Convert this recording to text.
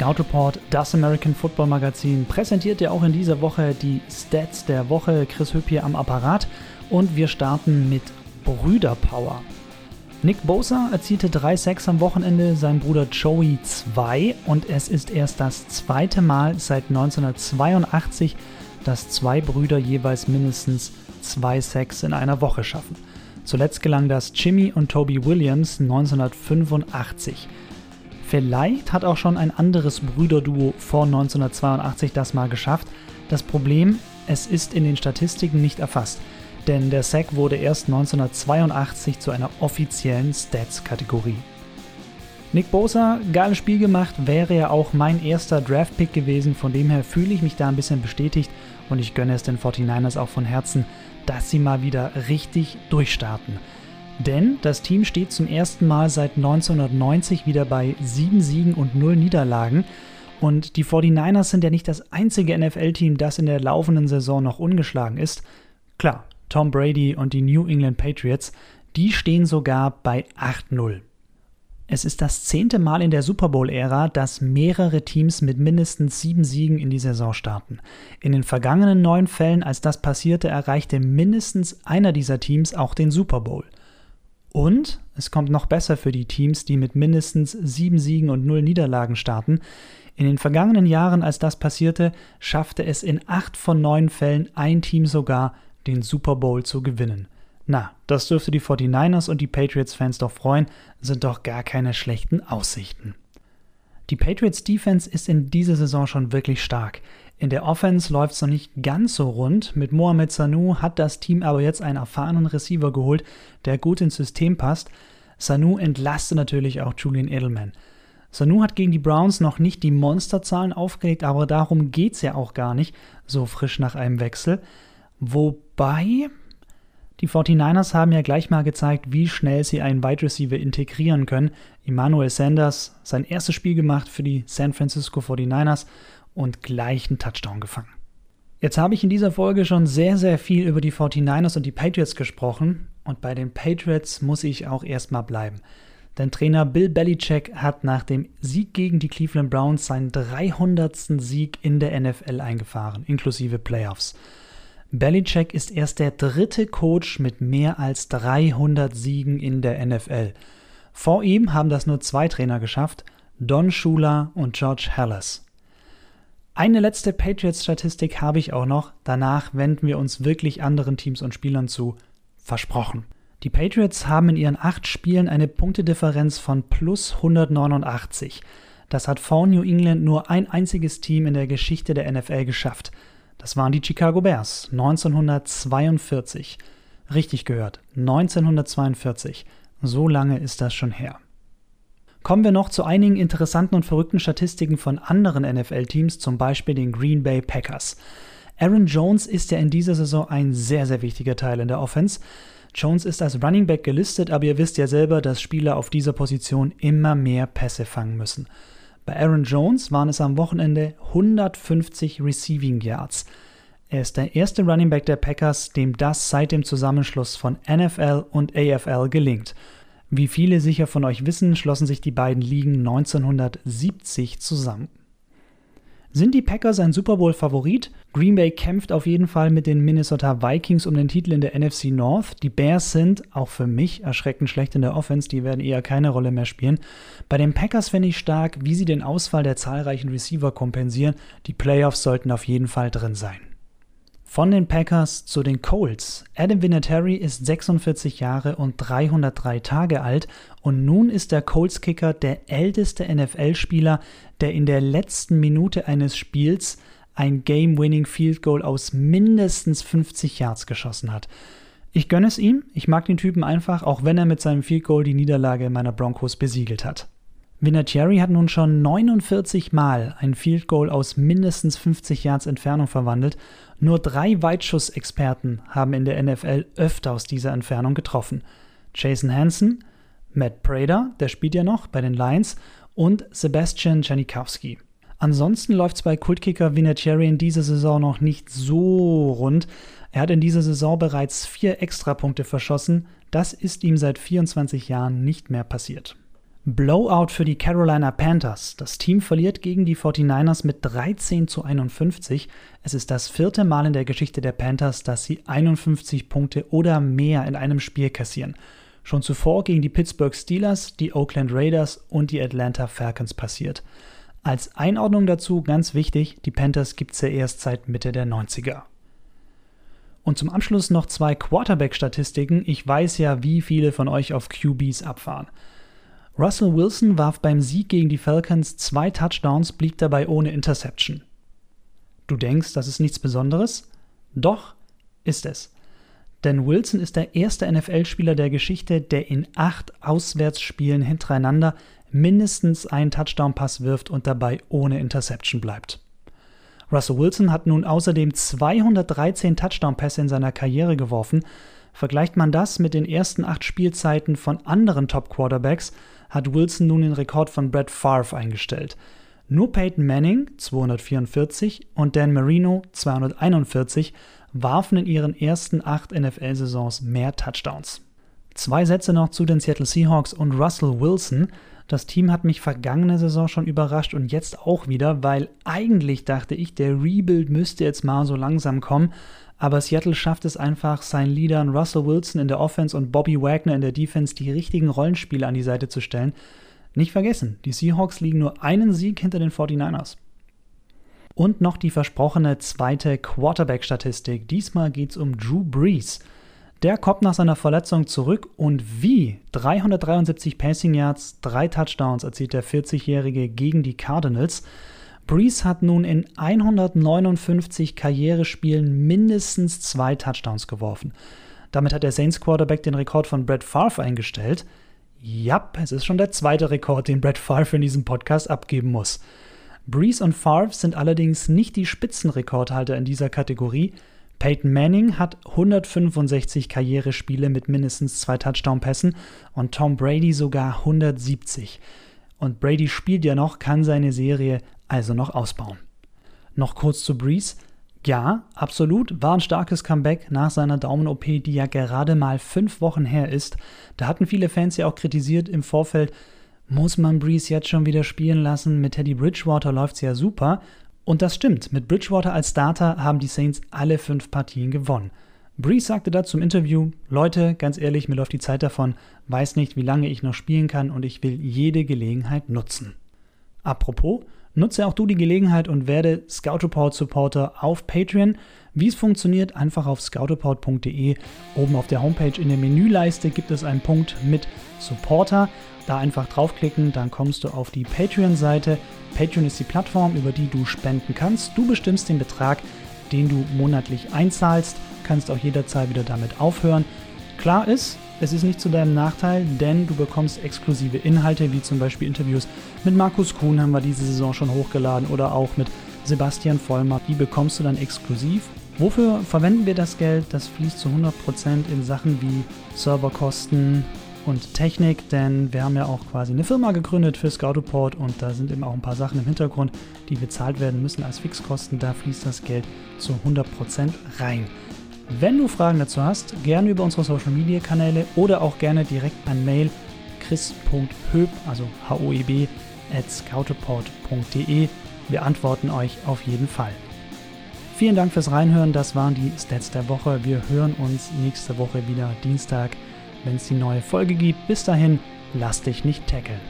Scout Report, das American Football Magazin, präsentiert dir auch in dieser Woche die Stats der Woche. Chris Hüpp hier am Apparat und wir starten mit Brüderpower. Nick Bosa erzielte 3 Sacks am Wochenende, sein Bruder Joey 2 und es ist erst das zweite Mal seit 1982, dass zwei Brüder jeweils mindestens zwei Sacks in einer Woche schaffen. Zuletzt gelang das Jimmy und Toby Williams 1985. Vielleicht hat auch schon ein anderes Brüderduo vor 1982 das mal geschafft. Das Problem, es ist in den Statistiken nicht erfasst, denn der Sack wurde erst 1982 zu einer offiziellen Stats-Kategorie. Nick Bosa, geiles Spiel gemacht, wäre ja auch mein erster Draft-Pick gewesen, von dem her fühle ich mich da ein bisschen bestätigt und ich gönne es den 49ers auch von Herzen, dass sie mal wieder richtig durchstarten. Denn das Team steht zum ersten Mal seit 1990 wieder bei 7 Siegen und 0 Niederlagen. Und die 49ers sind ja nicht das einzige NFL-Team, das in der laufenden Saison noch ungeschlagen ist. Klar, Tom Brady und die New England Patriots, die stehen sogar bei 8-0. Es ist das zehnte Mal in der Super Bowl-Ära, dass mehrere Teams mit mindestens sieben Siegen in die Saison starten. In den vergangenen neun Fällen, als das passierte, erreichte mindestens einer dieser Teams auch den Super Bowl. Und es kommt noch besser für die Teams, die mit mindestens sieben Siegen und null Niederlagen starten. In den vergangenen Jahren, als das passierte, schaffte es in acht von neun Fällen ein Team sogar, den Super Bowl zu gewinnen. Na, das dürfte die 49ers und die Patriots-Fans doch freuen, sind doch gar keine schlechten Aussichten. Die Patriots Defense ist in dieser Saison schon wirklich stark. In der Offense läuft es noch nicht ganz so rund. Mit Mohamed Sanu hat das Team aber jetzt einen erfahrenen Receiver geholt, der gut ins System passt. Sanu entlastet natürlich auch Julian Edelman. Sanu hat gegen die Browns noch nicht die Monsterzahlen aufgelegt, aber darum geht es ja auch gar nicht, so frisch nach einem Wechsel. Wobei, die 49ers haben ja gleich mal gezeigt, wie schnell sie einen Wide Receiver integrieren können. Emmanuel Sanders sein erstes Spiel gemacht für die San Francisco 49ers und gleich einen Touchdown gefangen. Jetzt habe ich in dieser Folge schon sehr, sehr viel über die 49ers und die Patriots gesprochen und bei den Patriots muss ich auch erstmal bleiben. Denn Trainer Bill Belichick hat nach dem Sieg gegen die Cleveland Browns seinen 300. Sieg in der NFL eingefahren, inklusive Playoffs. Belichick ist erst der dritte Coach mit mehr als 300 Siegen in der NFL. Vor ihm haben das nur zwei Trainer geschafft, Don Shula und George Hallas. Eine letzte Patriots-Statistik habe ich auch noch. Danach wenden wir uns wirklich anderen Teams und Spielern zu. Versprochen. Die Patriots haben in ihren acht Spielen eine Punktedifferenz von plus 189. Das hat vor New England nur ein einziges Team in der Geschichte der NFL geschafft. Das waren die Chicago Bears 1942. Richtig gehört, 1942. So lange ist das schon her. Kommen wir noch zu einigen interessanten und verrückten Statistiken von anderen NFL-Teams, zum Beispiel den Green Bay Packers. Aaron Jones ist ja in dieser Saison ein sehr, sehr wichtiger Teil in der Offense. Jones ist als Running Back gelistet, aber ihr wisst ja selber, dass Spieler auf dieser Position immer mehr Pässe fangen müssen. Bei Aaron Jones waren es am Wochenende 150 Receiving Yards. Er ist der erste Running Back der Packers, dem das seit dem Zusammenschluss von NFL und AFL gelingt. Wie viele sicher von euch wissen, schlossen sich die beiden Ligen 1970 zusammen. Sind die Packers ein Super Bowl-Favorit? Green Bay kämpft auf jeden Fall mit den Minnesota Vikings um den Titel in der NFC North. Die Bears sind, auch für mich, erschreckend schlecht in der Offense. Die werden eher keine Rolle mehr spielen. Bei den Packers fände ich stark, wie sie den Ausfall der zahlreichen Receiver kompensieren. Die Playoffs sollten auf jeden Fall drin sein. Von den Packers zu den Colts. Adam Vinatieri ist 46 Jahre und 303 Tage alt und nun ist der Colts-Kicker der älteste NFL-Spieler, der in der letzten Minute eines Spiels ein Game-Winning Field Goal aus mindestens 50 Yards geschossen hat. Ich gönne es ihm, ich mag den Typen einfach, auch wenn er mit seinem Field Goal die Niederlage meiner Broncos besiegelt hat. Vinatieri hat nun schon 49 Mal ein Field Goal aus mindestens 50 Yards Entfernung verwandelt. Nur drei Weitschussexperten haben in der NFL öfter aus dieser Entfernung getroffen. Jason Hansen, Matt Prater, der spielt ja noch bei den Lions, und Sebastian Janikowski. Ansonsten läuft es bei Kultkicker Vinatieri in dieser Saison noch nicht so rund. Er hat in dieser Saison bereits vier Extrapunkte verschossen. Das ist ihm seit 24 Jahren nicht mehr passiert. Blowout für die Carolina Panthers. Das Team verliert gegen die 49ers mit 13 zu 51. Es ist das vierte Mal in der Geschichte der Panthers, dass sie 51 Punkte oder mehr in einem Spiel kassieren. Schon zuvor gegen die Pittsburgh Steelers, die Oakland Raiders und die Atlanta Falcons passiert. Als Einordnung dazu ganz wichtig, die Panthers gibt es ja erst seit Mitte der 90er. Und zum Abschluss noch zwei Quarterback-Statistiken. Ich weiß ja, wie viele von euch auf QBs abfahren. Russell Wilson warf beim Sieg gegen die Falcons zwei Touchdowns, blieb dabei ohne Interception. Du denkst, das ist nichts Besonderes? Doch, ist es. Denn Wilson ist der erste NFL-Spieler der Geschichte, der in acht Auswärtsspielen hintereinander mindestens einen Touchdown-Pass wirft und dabei ohne Interception bleibt. Russell Wilson hat nun außerdem 213 Touchdown-Pässe in seiner Karriere geworfen. Vergleicht man das mit den ersten acht Spielzeiten von anderen Top-Quarterbacks, hat Wilson nun den Rekord von Brett Favre eingestellt. Nur Peyton Manning 244 und Dan Marino 241 warfen in ihren ersten acht NFL-Saisons mehr Touchdowns. Zwei Sätze noch zu den Seattle Seahawks und Russell Wilson. Das Team hat mich vergangene Saison schon überrascht und jetzt auch wieder, weil eigentlich dachte ich, der Rebuild müsste jetzt mal so langsam kommen. Aber Seattle schafft es einfach, seinen Leadern Russell Wilson in der Offense und Bobby Wagner in der Defense die richtigen Rollenspiele an die Seite zu stellen. Nicht vergessen, die Seahawks liegen nur einen Sieg hinter den 49ers. Und noch die versprochene zweite Quarterback-Statistik. Diesmal geht es um Drew Brees. Der kommt nach seiner Verletzung zurück und wie 373 Passing Yards, drei Touchdowns erzielt der 40-Jährige gegen die Cardinals. Brees hat nun in 159 Karrierespielen mindestens zwei Touchdowns geworfen. Damit hat der Saints Quarterback den Rekord von Brett Favre eingestellt. Ja, es ist schon der zweite Rekord, den Brett Favre in diesem Podcast abgeben muss. Brees und Favre sind allerdings nicht die Spitzenrekordhalter in dieser Kategorie. Peyton Manning hat 165 Karrierespiele mit mindestens zwei Touchdown-Pässen und Tom Brady sogar 170. Und Brady spielt ja noch, kann seine Serie also noch ausbauen. Noch kurz zu Breeze. Ja, absolut, war ein starkes Comeback nach seiner Daumen-OP, die ja gerade mal fünf Wochen her ist. Da hatten viele Fans ja auch kritisiert im Vorfeld, muss man Breeze jetzt schon wieder spielen lassen? Mit Teddy Bridgewater läuft es ja super. Und das stimmt, mit Bridgewater als Starter haben die Saints alle fünf Partien gewonnen. Breeze sagte dazu im Interview, Leute, ganz ehrlich, mir läuft die Zeit davon, weiß nicht, wie lange ich noch spielen kann und ich will jede Gelegenheit nutzen. Apropos, nutze auch du die Gelegenheit und werde Scout Report Supporter auf Patreon. Wie es funktioniert, einfach auf scoutreport.de. Oben auf der Homepage in der Menüleiste gibt es einen Punkt mit Supporter. Da einfach draufklicken, dann kommst du auf die Patreon-Seite. Patreon ist die Plattform, über die du spenden kannst. Du bestimmst den Betrag, den du monatlich einzahlst, kannst auch jederzeit wieder damit aufhören. Klar ist, es ist nicht zu deinem Nachteil, denn du bekommst exklusive Inhalte, wie zum Beispiel Interviews mit Markus Kuhn haben wir diese Saison schon hochgeladen oder auch mit Sebastian Vollmer. Die bekommst du dann exklusiv. Wofür verwenden wir das Geld? Das fließt zu 100% in Sachen wie Serverkosten, und Technik, denn wir haben ja auch quasi eine Firma gegründet für Scoutoport und da sind eben auch ein paar Sachen im Hintergrund, die bezahlt werden müssen als Fixkosten. Da fließt das Geld zu 100 Prozent rein. Wenn du Fragen dazu hast, gerne über unsere Social Media Kanäle oder auch gerne direkt per Mail chris.höb, also H-O-E-B, at scoutoport.de. Wir antworten euch auf jeden Fall. Vielen Dank fürs Reinhören. Das waren die Stats der Woche. Wir hören uns nächste Woche wieder Dienstag wenn es die neue Folge gibt. Bis dahin, lass dich nicht tackeln.